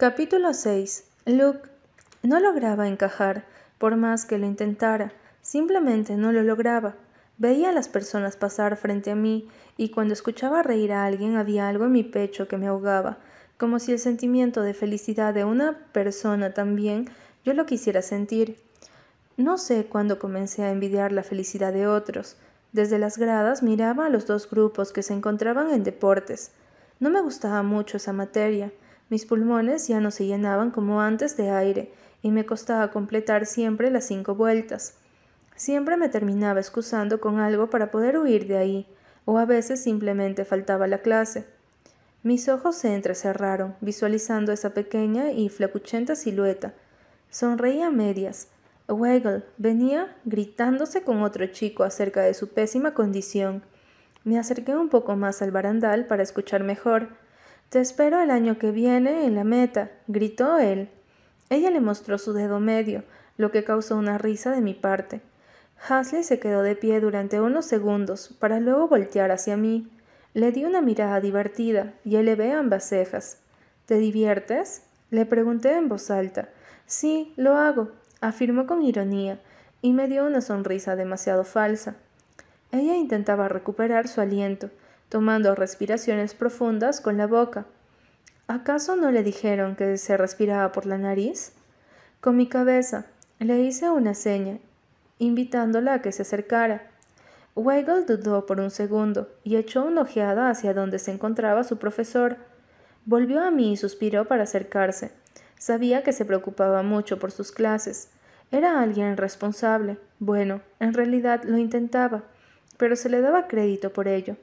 Capítulo 6. Luke no lograba encajar, por más que lo intentara, simplemente no lo lograba. Veía a las personas pasar frente a mí y cuando escuchaba reír a alguien había algo en mi pecho que me ahogaba, como si el sentimiento de felicidad de una persona también yo lo quisiera sentir. No sé cuándo comencé a envidiar la felicidad de otros. Desde las gradas miraba a los dos grupos que se encontraban en deportes. No me gustaba mucho esa materia. Mis pulmones ya no se llenaban como antes de aire y me costaba completar siempre las cinco vueltas. Siempre me terminaba excusando con algo para poder huir de ahí, o a veces simplemente faltaba la clase. Mis ojos se entrecerraron, visualizando esa pequeña y flacuchenta silueta. Sonreía a medias. Weigel venía gritándose con otro chico acerca de su pésima condición. Me acerqué un poco más al barandal para escuchar mejor. Te espero el año que viene en la meta, gritó él. Ella le mostró su dedo medio, lo que causó una risa de mi parte. Hasley se quedó de pie durante unos segundos, para luego voltear hacia mí. Le di una mirada divertida y elevé ambas cejas. ¿Te diviertes? Le pregunté en voz alta. Sí, lo hago, afirmó con ironía, y me dio una sonrisa demasiado falsa. Ella intentaba recuperar su aliento, tomando respiraciones profundas con la boca. ¿Acaso no le dijeron que se respiraba por la nariz? Con mi cabeza le hice una seña, invitándola a que se acercara. Weigel dudó por un segundo y echó una ojeada hacia donde se encontraba su profesor. Volvió a mí y suspiró para acercarse. Sabía que se preocupaba mucho por sus clases. Era alguien responsable. Bueno, en realidad lo intentaba, pero se le daba crédito por ello.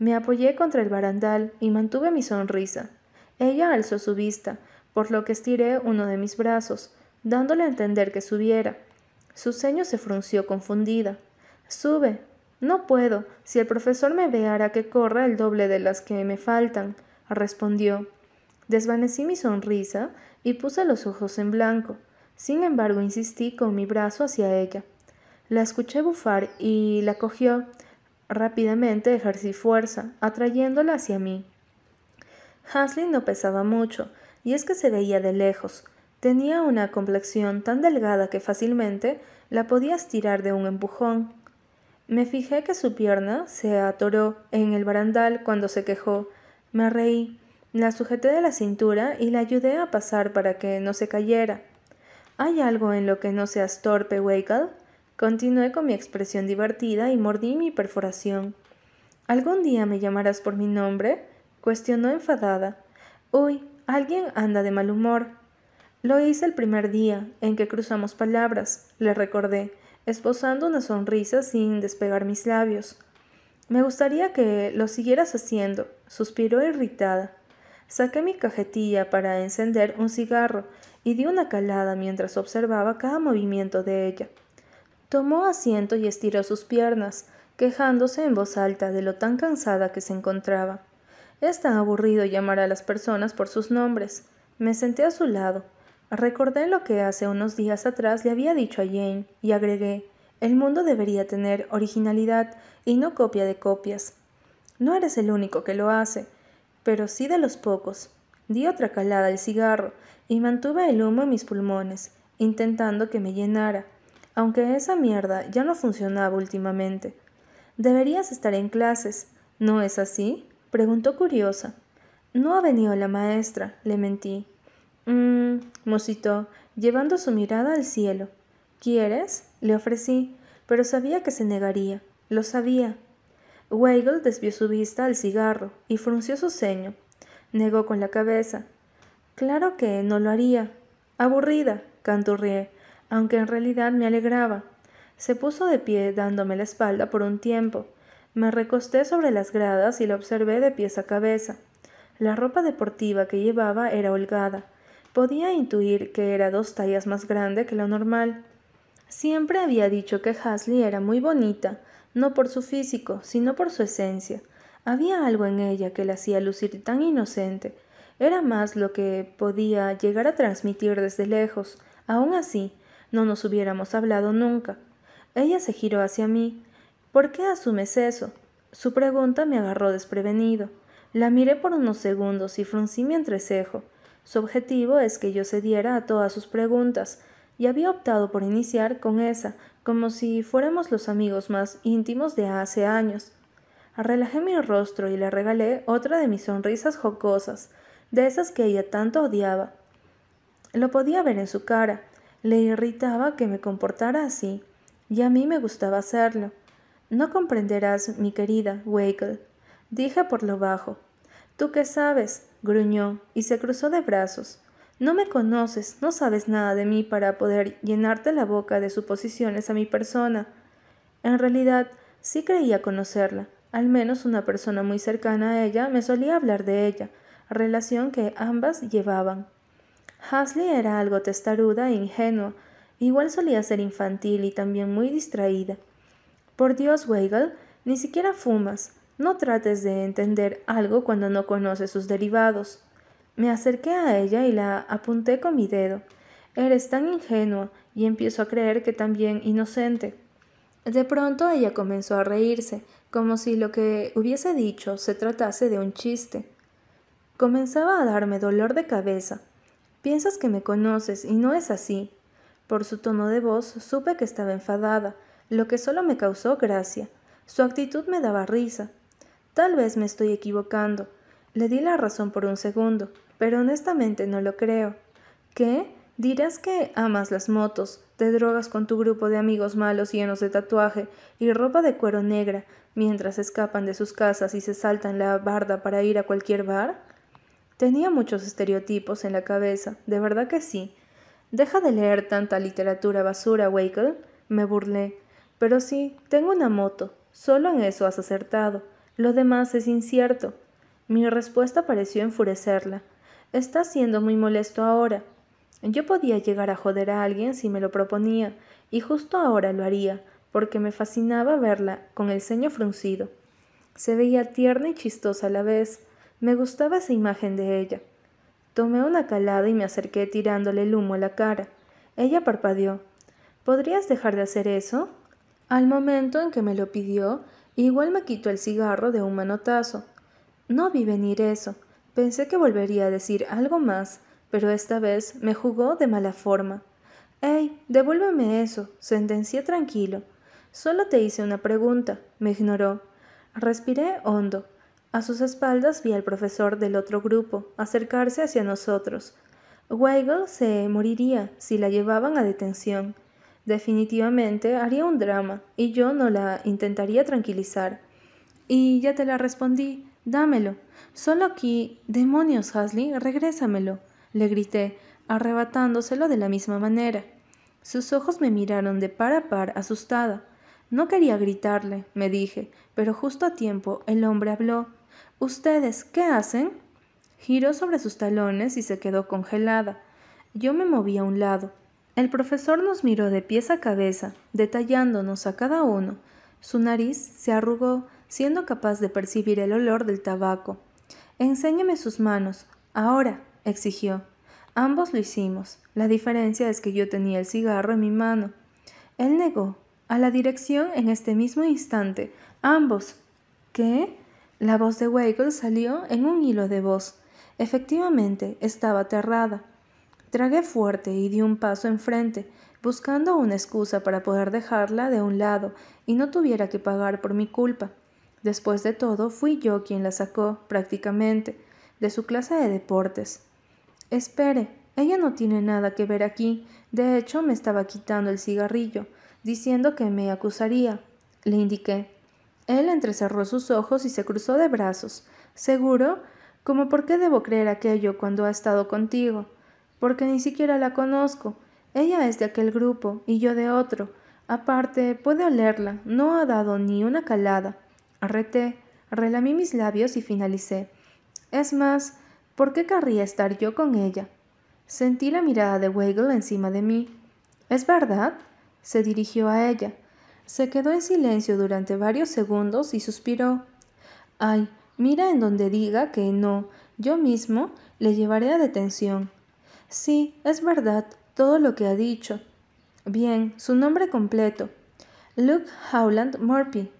Me apoyé contra el barandal y mantuve mi sonrisa. Ella alzó su vista, por lo que estiré uno de mis brazos, dándole a entender que subiera. Su ceño se frunció confundida. Sube. No puedo. Si el profesor me ve hará que corra el doble de las que me faltan, respondió. Desvanecí mi sonrisa y puse los ojos en blanco. Sin embargo, insistí con mi brazo hacia ella. La escuché bufar y la cogió, Rápidamente ejercí fuerza, atrayéndola hacia mí. Hasley no pesaba mucho, y es que se veía de lejos. Tenía una complexión tan delgada que fácilmente la podía estirar de un empujón. Me fijé que su pierna se atoró en el barandal cuando se quejó. Me reí, la sujeté de la cintura y la ayudé a pasar para que no se cayera. ¿Hay algo en lo que no seas torpe, Weigel? Continué con mi expresión divertida y mordí mi perforación. ¿Algún día me llamarás por mi nombre? cuestionó enfadada. Uy, alguien anda de mal humor. Lo hice el primer día en que cruzamos palabras, le recordé, esbozando una sonrisa sin despegar mis labios. Me gustaría que lo siguieras haciendo, suspiró irritada. Saqué mi cajetilla para encender un cigarro y di una calada mientras observaba cada movimiento de ella. Tomó asiento y estiró sus piernas, quejándose en voz alta de lo tan cansada que se encontraba. Es tan aburrido llamar a las personas por sus nombres. Me senté a su lado. Recordé lo que hace unos días atrás le había dicho a Jane y agregué el mundo debería tener originalidad y no copia de copias. No eres el único que lo hace, pero sí de los pocos. Di otra calada al cigarro y mantuve el humo en mis pulmones, intentando que me llenara, aunque esa mierda ya no funcionaba últimamente. Deberías estar en clases, ¿no es así? preguntó curiosa. No ha venido la maestra, le mentí. Mmm, musitó, llevando su mirada al cielo. ¿Quieres? le ofrecí, pero sabía que se negaría. Lo sabía. Weigel desvió su vista al cigarro y frunció su ceño. Negó con la cabeza. Claro que no lo haría. Aburrida, canturrié aunque en realidad me alegraba. Se puso de pie dándome la espalda por un tiempo. Me recosté sobre las gradas y la observé de pies a cabeza. La ropa deportiva que llevaba era holgada. Podía intuir que era dos tallas más grande que lo normal. Siempre había dicho que Hasley era muy bonita, no por su físico, sino por su esencia. Había algo en ella que la hacía lucir tan inocente. Era más lo que podía llegar a transmitir desde lejos. Aún así, no nos hubiéramos hablado nunca. Ella se giró hacia mí. ¿Por qué asumes eso? Su pregunta me agarró desprevenido. La miré por unos segundos y fruncí mi entrecejo. Su objetivo es que yo cediera a todas sus preguntas, y había optado por iniciar con esa, como si fuéramos los amigos más íntimos de hace años. Relajé mi rostro y le regalé otra de mis sonrisas jocosas, de esas que ella tanto odiaba. Lo podía ver en su cara, le irritaba que me comportara así, y a mí me gustaba hacerlo. No comprenderás, mi querida Wakel, dije por lo bajo. ¿Tú qué sabes? gruñó y se cruzó de brazos. No me conoces, no sabes nada de mí para poder llenarte la boca de suposiciones a mi persona. En realidad, sí creía conocerla. Al menos una persona muy cercana a ella me solía hablar de ella, relación que ambas llevaban. Hasley era algo testaruda e ingenua, igual solía ser infantil y también muy distraída. Por Dios, Weigel, ni siquiera fumas. No trates de entender algo cuando no conoces sus derivados. Me acerqué a ella y la apunté con mi dedo. Eres tan ingenua y empiezo a creer que también inocente. De pronto ella comenzó a reírse, como si lo que hubiese dicho se tratase de un chiste. Comenzaba a darme dolor de cabeza. Piensas que me conoces y no es así. Por su tono de voz supe que estaba enfadada, lo que solo me causó gracia. Su actitud me daba risa. Tal vez me estoy equivocando. Le di la razón por un segundo pero honestamente no lo creo. ¿Qué? Dirás que amas las motos, te drogas con tu grupo de amigos malos llenos de tatuaje y ropa de cuero negra, mientras escapan de sus casas y se saltan la barda para ir a cualquier bar? Tenía muchos estereotipos en la cabeza, de verdad que sí. Deja de leer tanta literatura basura, Wakel, me burlé. Pero sí, tengo una moto. Solo en eso has acertado. Lo demás es incierto. Mi respuesta pareció enfurecerla. Está siendo muy molesto ahora. Yo podía llegar a joder a alguien si me lo proponía, y justo ahora lo haría, porque me fascinaba verla con el ceño fruncido. Se veía tierna y chistosa a la vez. Me gustaba esa imagen de ella. Tomé una calada y me acerqué tirándole el humo a la cara. Ella parpadeó. ¿Podrías dejar de hacer eso? Al momento en que me lo pidió, igual me quitó el cigarro de un manotazo. No vi venir eso. Pensé que volvería a decir algo más, pero esta vez me jugó de mala forma. ¡Ey! Devuélveme eso, sentencié tranquilo. Solo te hice una pregunta. Me ignoró. Respiré hondo. A sus espaldas vi al profesor del otro grupo acercarse hacia nosotros. Weigel se moriría si la llevaban a detención. Definitivamente haría un drama y yo no la intentaría tranquilizar. Y ya te la respondí. Dámelo. Solo aquí. Demonios, Hasley, regrésamelo. le grité, arrebatándoselo de la misma manera. Sus ojos me miraron de par a par, asustada. No quería gritarle, me dije, pero justo a tiempo el hombre habló. ¿Ustedes qué hacen? Giró sobre sus talones y se quedó congelada. Yo me moví a un lado. El profesor nos miró de pies a cabeza, detallándonos a cada uno. Su nariz se arrugó, siendo capaz de percibir el olor del tabaco. Enséñeme sus manos. Ahora, exigió. Ambos lo hicimos. La diferencia es que yo tenía el cigarro en mi mano. Él negó. A la dirección en este mismo instante. Ambos. ¿Qué? La voz de Weigel salió en un hilo de voz. Efectivamente, estaba aterrada. Tragué fuerte y di un paso enfrente, buscando una excusa para poder dejarla de un lado y no tuviera que pagar por mi culpa. Después de todo, fui yo quien la sacó, prácticamente, de su clase de deportes. Espere, ella no tiene nada que ver aquí. De hecho, me estaba quitando el cigarrillo, diciendo que me acusaría. Le indiqué. Él entrecerró sus ojos y se cruzó de brazos. ¿Seguro? ¿Cómo por qué debo creer aquello cuando ha estado contigo? Porque ni siquiera la conozco. Ella es de aquel grupo y yo de otro. Aparte, puede olerla. No ha dado ni una calada. Arreté, relamí mis labios y finalicé. Es más, ¿por qué querría estar yo con ella? Sentí la mirada de Weigel encima de mí. ¿Es verdad? Se dirigió a ella. Se quedó en silencio durante varios segundos y suspiró. Ay, mira en donde diga que no, yo mismo le llevaré a detención. Sí, es verdad, todo lo que ha dicho. Bien, su nombre completo. Luke Howland Morphy.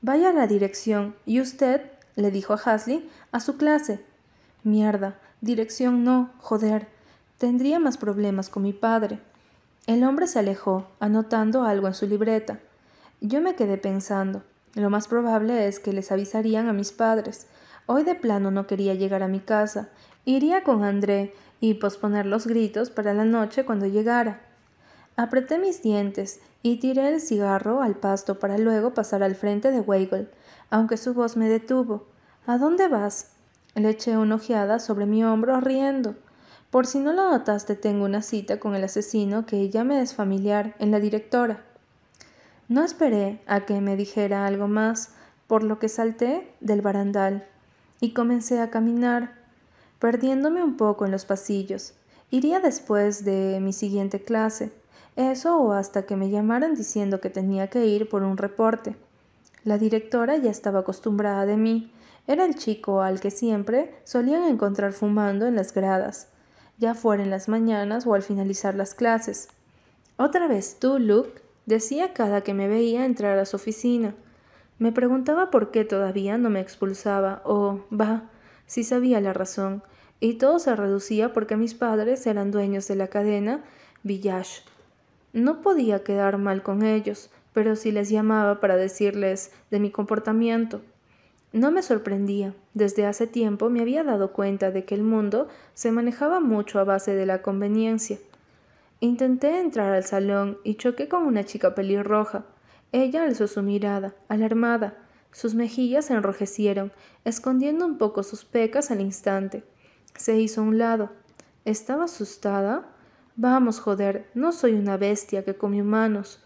Vaya a la dirección y usted, le dijo a Hasley, a su clase. Mierda, dirección no, joder. Tendría más problemas con mi padre. El hombre se alejó, anotando algo en su libreta. Yo me quedé pensando. Lo más probable es que les avisarían a mis padres. Hoy de plano no quería llegar a mi casa. Iría con André y posponer los gritos para la noche cuando llegara. Apreté mis dientes y tiré el cigarro al pasto para luego pasar al frente de Weigel, aunque su voz me detuvo. ¿A dónde vas? Le eché una ojeada sobre mi hombro riendo. Por si no lo notaste, tengo una cita con el asesino que ya me es familiar en la directora. No esperé a que me dijera algo más, por lo que salté del barandal y comencé a caminar, perdiéndome un poco en los pasillos. Iría después de mi siguiente clase, eso o hasta que me llamaran diciendo que tenía que ir por un reporte. La directora ya estaba acostumbrada de mí. Era el chico al que siempre solían encontrar fumando en las gradas ya fuera en las mañanas o al finalizar las clases. Otra vez tú, Luke, decía cada que me veía entrar a su oficina. Me preguntaba por qué todavía no me expulsaba, o, va, si sabía la razón, y todo se reducía porque mis padres eran dueños de la cadena Village. No podía quedar mal con ellos, pero sí les llamaba para decirles de mi comportamiento. No me sorprendía. Desde hace tiempo me había dado cuenta de que el mundo se manejaba mucho a base de la conveniencia. Intenté entrar al salón y choqué con una chica pelirroja. Ella alzó su mirada, alarmada. Sus mejillas se enrojecieron, escondiendo un poco sus pecas al instante. Se hizo a un lado. ¿Estaba asustada? Vamos, joder, no soy una bestia que come humanos.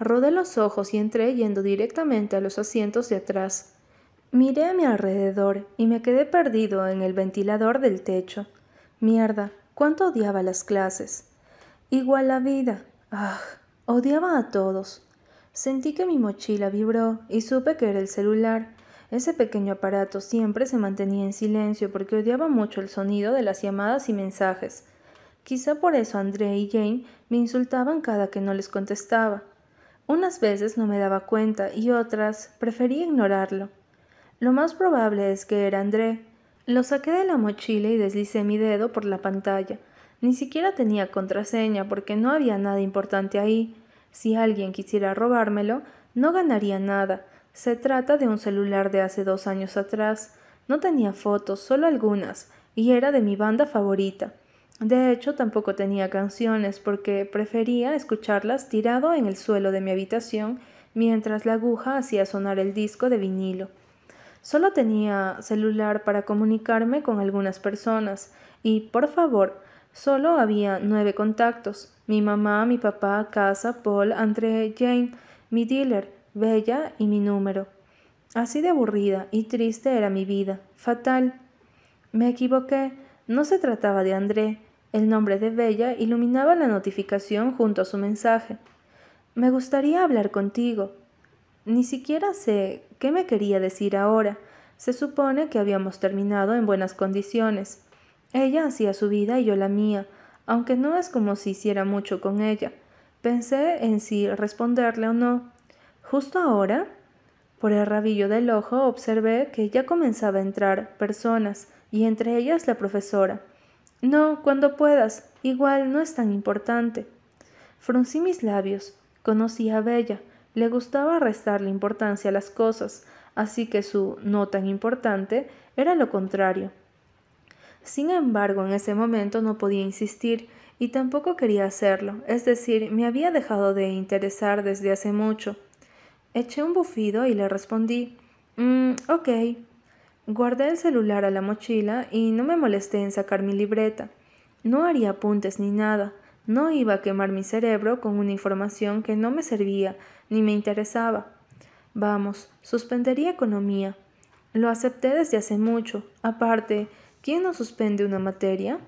Rodé los ojos y entré yendo directamente a los asientos de atrás. Miré a mi alrededor y me quedé perdido en el ventilador del techo. Mierda, cuánto odiaba las clases. Igual la vida. Ah, odiaba a todos. Sentí que mi mochila vibró y supe que era el celular. Ese pequeño aparato siempre se mantenía en silencio porque odiaba mucho el sonido de las llamadas y mensajes. Quizá por eso André y Jane me insultaban cada que no les contestaba. Unas veces no me daba cuenta y otras prefería ignorarlo. Lo más probable es que era André. Lo saqué de la mochila y deslicé mi dedo por la pantalla. Ni siquiera tenía contraseña porque no había nada importante ahí. Si alguien quisiera robármelo, no ganaría nada. Se trata de un celular de hace dos años atrás. No tenía fotos, solo algunas, y era de mi banda favorita. De hecho, tampoco tenía canciones porque prefería escucharlas tirado en el suelo de mi habitación mientras la aguja hacía sonar el disco de vinilo. Solo tenía celular para comunicarme con algunas personas y, por favor, solo había nueve contactos. Mi mamá, mi papá, casa, Paul, André, Jane, mi dealer, Bella y mi número. Así de aburrida y triste era mi vida, fatal. Me equivoqué, no se trataba de André. El nombre de Bella iluminaba la notificación junto a su mensaje. Me gustaría hablar contigo. Ni siquiera sé qué me quería decir ahora. Se supone que habíamos terminado en buenas condiciones. Ella hacía su vida y yo la mía, aunque no es como si hiciera mucho con ella. Pensé en si responderle o no. Justo ahora, por el rabillo del ojo, observé que ya comenzaba a entrar personas, y entre ellas la profesora. No, cuando puedas, igual no es tan importante. Fruncí mis labios. Conocí a Bella. Le gustaba restarle importancia a las cosas, así que su no tan importante era lo contrario. Sin embargo, en ese momento no podía insistir y tampoco quería hacerlo, es decir, me había dejado de interesar desde hace mucho. Eché un bufido y le respondí, mm, ok. Guardé el celular a la mochila y no me molesté en sacar mi libreta. No haría apuntes ni nada, no iba a quemar mi cerebro con una información que no me servía ni me interesaba. Vamos, suspendería economía. Lo acepté desde hace mucho. Aparte, ¿quién no suspende una materia?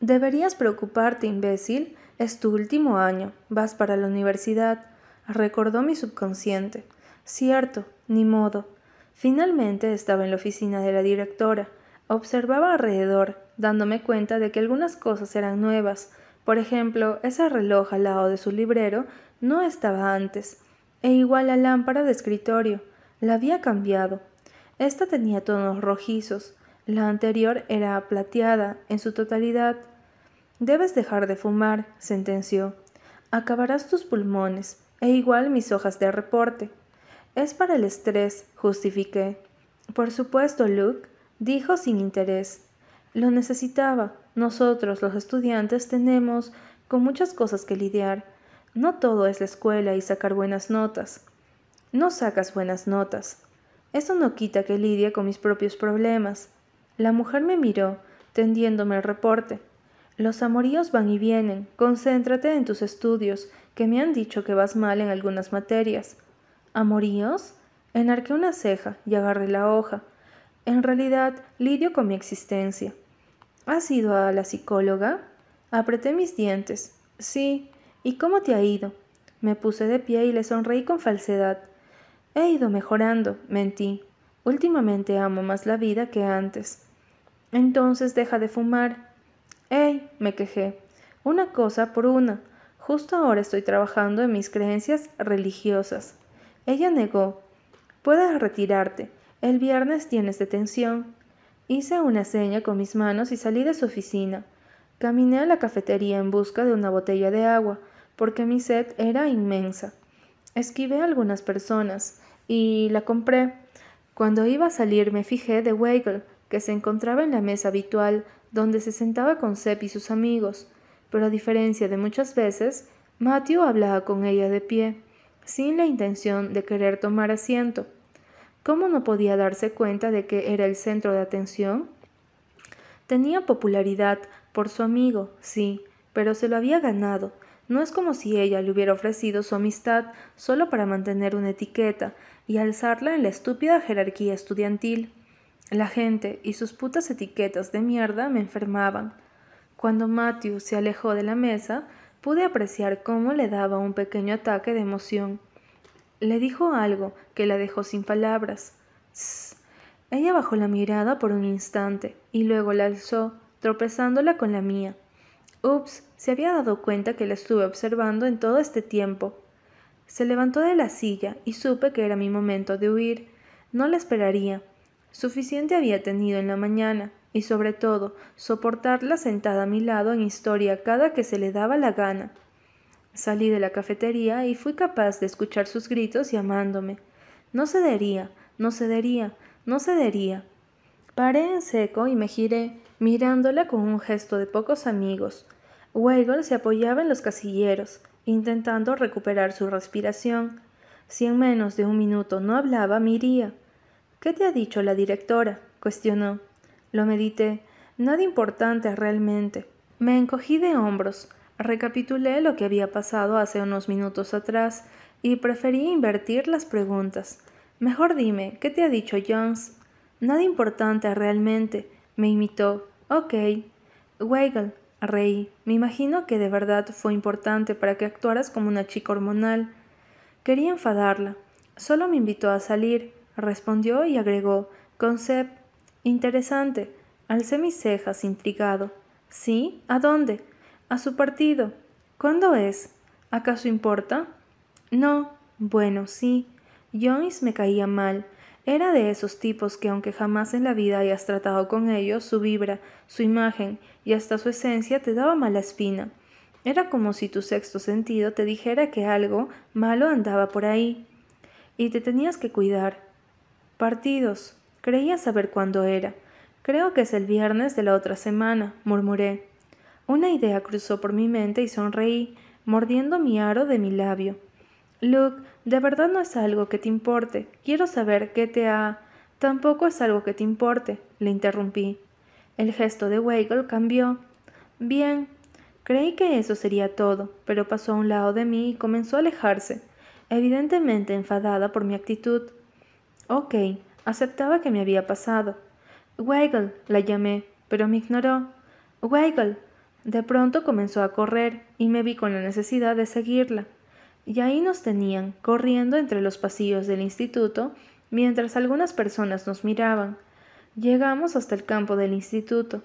Deberías preocuparte, imbécil. Es tu último año. Vas para la universidad. Recordó mi subconsciente. Cierto, ni modo. Finalmente estaba en la oficina de la directora. Observaba alrededor, dándome cuenta de que algunas cosas eran nuevas, por ejemplo, ese reloj al lado de su librero no estaba antes, e igual la lámpara de escritorio. La había cambiado. Esta tenía tonos rojizos. La anterior era plateada en su totalidad. Debes dejar de fumar, sentenció. Acabarás tus pulmones, e igual mis hojas de reporte. Es para el estrés, justifiqué. Por supuesto, Luke, dijo sin interés. Lo necesitaba. Nosotros, los estudiantes, tenemos con muchas cosas que lidiar. No todo es la escuela y sacar buenas notas. No sacas buenas notas. Eso no quita que lidie con mis propios problemas. La mujer me miró, tendiéndome el reporte. Los amoríos van y vienen. Concéntrate en tus estudios, que me han dicho que vas mal en algunas materias. ¿Amoríos? Enarqué una ceja y agarré la hoja. En realidad, lidio con mi existencia. ¿Has ido a la psicóloga? Apreté mis dientes. Sí. ¿Y cómo te ha ido? Me puse de pie y le sonreí con falsedad. He ido mejorando, mentí. Últimamente amo más la vida que antes. Entonces deja de fumar. ¡Ey! me quejé. Una cosa por una. Justo ahora estoy trabajando en mis creencias religiosas. Ella negó. Puedes retirarte. El viernes tienes detención. Hice una seña con mis manos y salí de su oficina. Caminé a la cafetería en busca de una botella de agua, porque mi sed era inmensa. Esquivé a algunas personas y la compré. Cuando iba a salir me fijé de Weigel, que se encontraba en la mesa habitual donde se sentaba con Sepp y sus amigos, pero a diferencia de muchas veces, Matthew hablaba con ella de pie, sin la intención de querer tomar asiento. ¿Cómo no podía darse cuenta de que era el centro de atención? Tenía popularidad por su amigo, sí, pero se lo había ganado, no es como si ella le hubiera ofrecido su amistad solo para mantener una etiqueta y alzarla en la estúpida jerarquía estudiantil. La gente y sus putas etiquetas de mierda me enfermaban. Cuando Matthew se alejó de la mesa, pude apreciar cómo le daba un pequeño ataque de emoción. Le dijo algo que la dejó sin palabras. Ella bajó la mirada por un instante y luego la alzó, tropezándola con la mía. Ups, se había dado cuenta que la estuve observando en todo este tiempo. Se levantó de la silla y supe que era mi momento de huir. No la esperaría. Suficiente había tenido en la mañana, y sobre todo soportarla sentada a mi lado en historia cada que se le daba la gana. Salí de la cafetería y fui capaz de escuchar sus gritos llamándome. No cedería, no cedería, no cedería. Paré en seco y me giré, mirándola con un gesto de pocos amigos. Weigel se apoyaba en los casilleros, intentando recuperar su respiración. Si en menos de un minuto no hablaba, miría. ¿Qué te ha dicho la directora? cuestionó. Lo medité. Nada importante realmente. Me encogí de hombros. Recapitulé lo que había pasado hace unos minutos atrás y preferí invertir las preguntas. Mejor dime, ¿qué te ha dicho Jones? Nada importante realmente, me imitó. Ok. Weigel, Reí. Me imagino que de verdad fue importante para que actuaras como una chica hormonal. Quería enfadarla. Solo me invitó a salir, respondió y agregó, con Seb. Interesante. Alcé mis cejas, intrigado. ¿Sí? ¿A dónde? A su partido. ¿Cuándo es? ¿Acaso importa? No. Bueno, sí. Joyce me caía mal. Era de esos tipos que aunque jamás en la vida hayas tratado con ellos, su vibra, su imagen y hasta su esencia te daba mala espina. Era como si tu sexto sentido te dijera que algo malo andaba por ahí y te tenías que cuidar. Partidos. Creía saber cuándo era. Creo que es el viernes de la otra semana, murmuré. Una idea cruzó por mi mente y sonreí, mordiendo mi aro de mi labio. Luke, de verdad no es algo que te importe. Quiero saber qué te ha. Tampoco es algo que te importe, le interrumpí. El gesto de Weigel cambió. Bien. Creí que eso sería todo, pero pasó a un lado de mí y comenzó a alejarse, evidentemente enfadada por mi actitud. Ok, aceptaba que me había pasado. Weigel, la llamé, pero me ignoró. Weigel. De pronto comenzó a correr y me vi con la necesidad de seguirla. Y ahí nos tenían, corriendo entre los pasillos del instituto, mientras algunas personas nos miraban. Llegamos hasta el campo del instituto.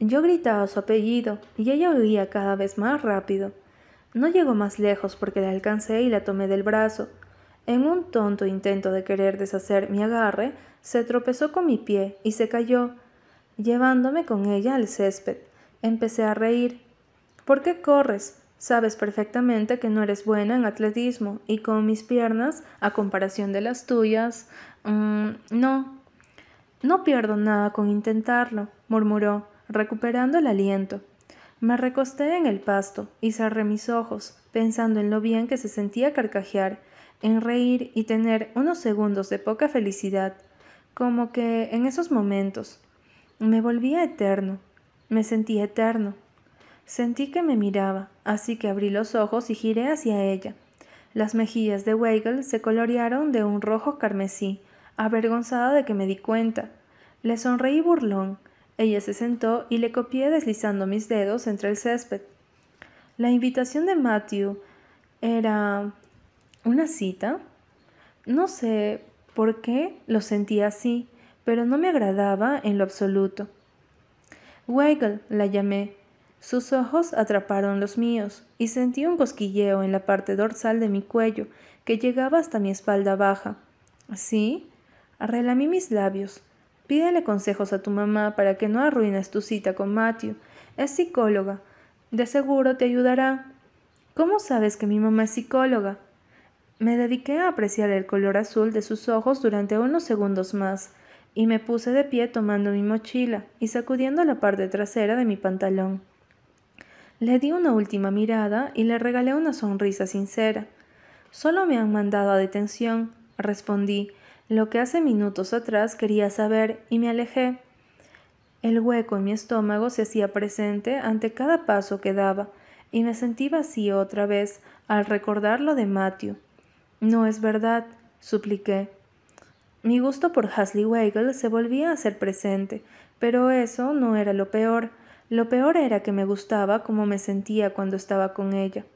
Yo gritaba su apellido y ella oía cada vez más rápido. No llegó más lejos porque la alcancé y la tomé del brazo. En un tonto intento de querer deshacer mi agarre, se tropezó con mi pie y se cayó. llevándome con ella al césped. Empecé a reír. ¿Por qué corres? Sabes perfectamente que no eres buena en atletismo y con mis piernas, a comparación de las tuyas, mm, no. No pierdo nada con intentarlo, murmuró, recuperando el aliento. Me recosté en el pasto y cerré mis ojos, pensando en lo bien que se sentía carcajear, en reír y tener unos segundos de poca felicidad, como que en esos momentos me volvía eterno, me sentí eterno. Sentí que me miraba, así que abrí los ojos y giré hacia ella. Las mejillas de Weigel se colorearon de un rojo carmesí, avergonzada de que me di cuenta. Le sonreí burlón. Ella se sentó y le copié deslizando mis dedos entre el césped. La invitación de Matthew era una cita. No sé por qué lo sentía así, pero no me agradaba en lo absoluto. Weigel, la llamé. Sus ojos atraparon los míos y sentí un cosquilleo en la parte dorsal de mi cuello que llegaba hasta mi espalda baja. ¿Sí? Relamí mis labios. Pídele consejos a tu mamá para que no arruines tu cita con Matthew. Es psicóloga. De seguro te ayudará. ¿Cómo sabes que mi mamá es psicóloga? Me dediqué a apreciar el color azul de sus ojos durante unos segundos más, y me puse de pie tomando mi mochila y sacudiendo la parte trasera de mi pantalón. Le di una última mirada y le regalé una sonrisa sincera. Solo me han mandado a detención, respondí, lo que hace minutos atrás quería saber, y me alejé. El hueco en mi estómago se hacía presente ante cada paso que daba, y me sentí vacío otra vez al recordar lo de Matthew. No es verdad, supliqué. Mi gusto por Hasley Weigel se volvía a hacer presente, pero eso no era lo peor. Lo peor era que me gustaba como me sentía cuando estaba con ella.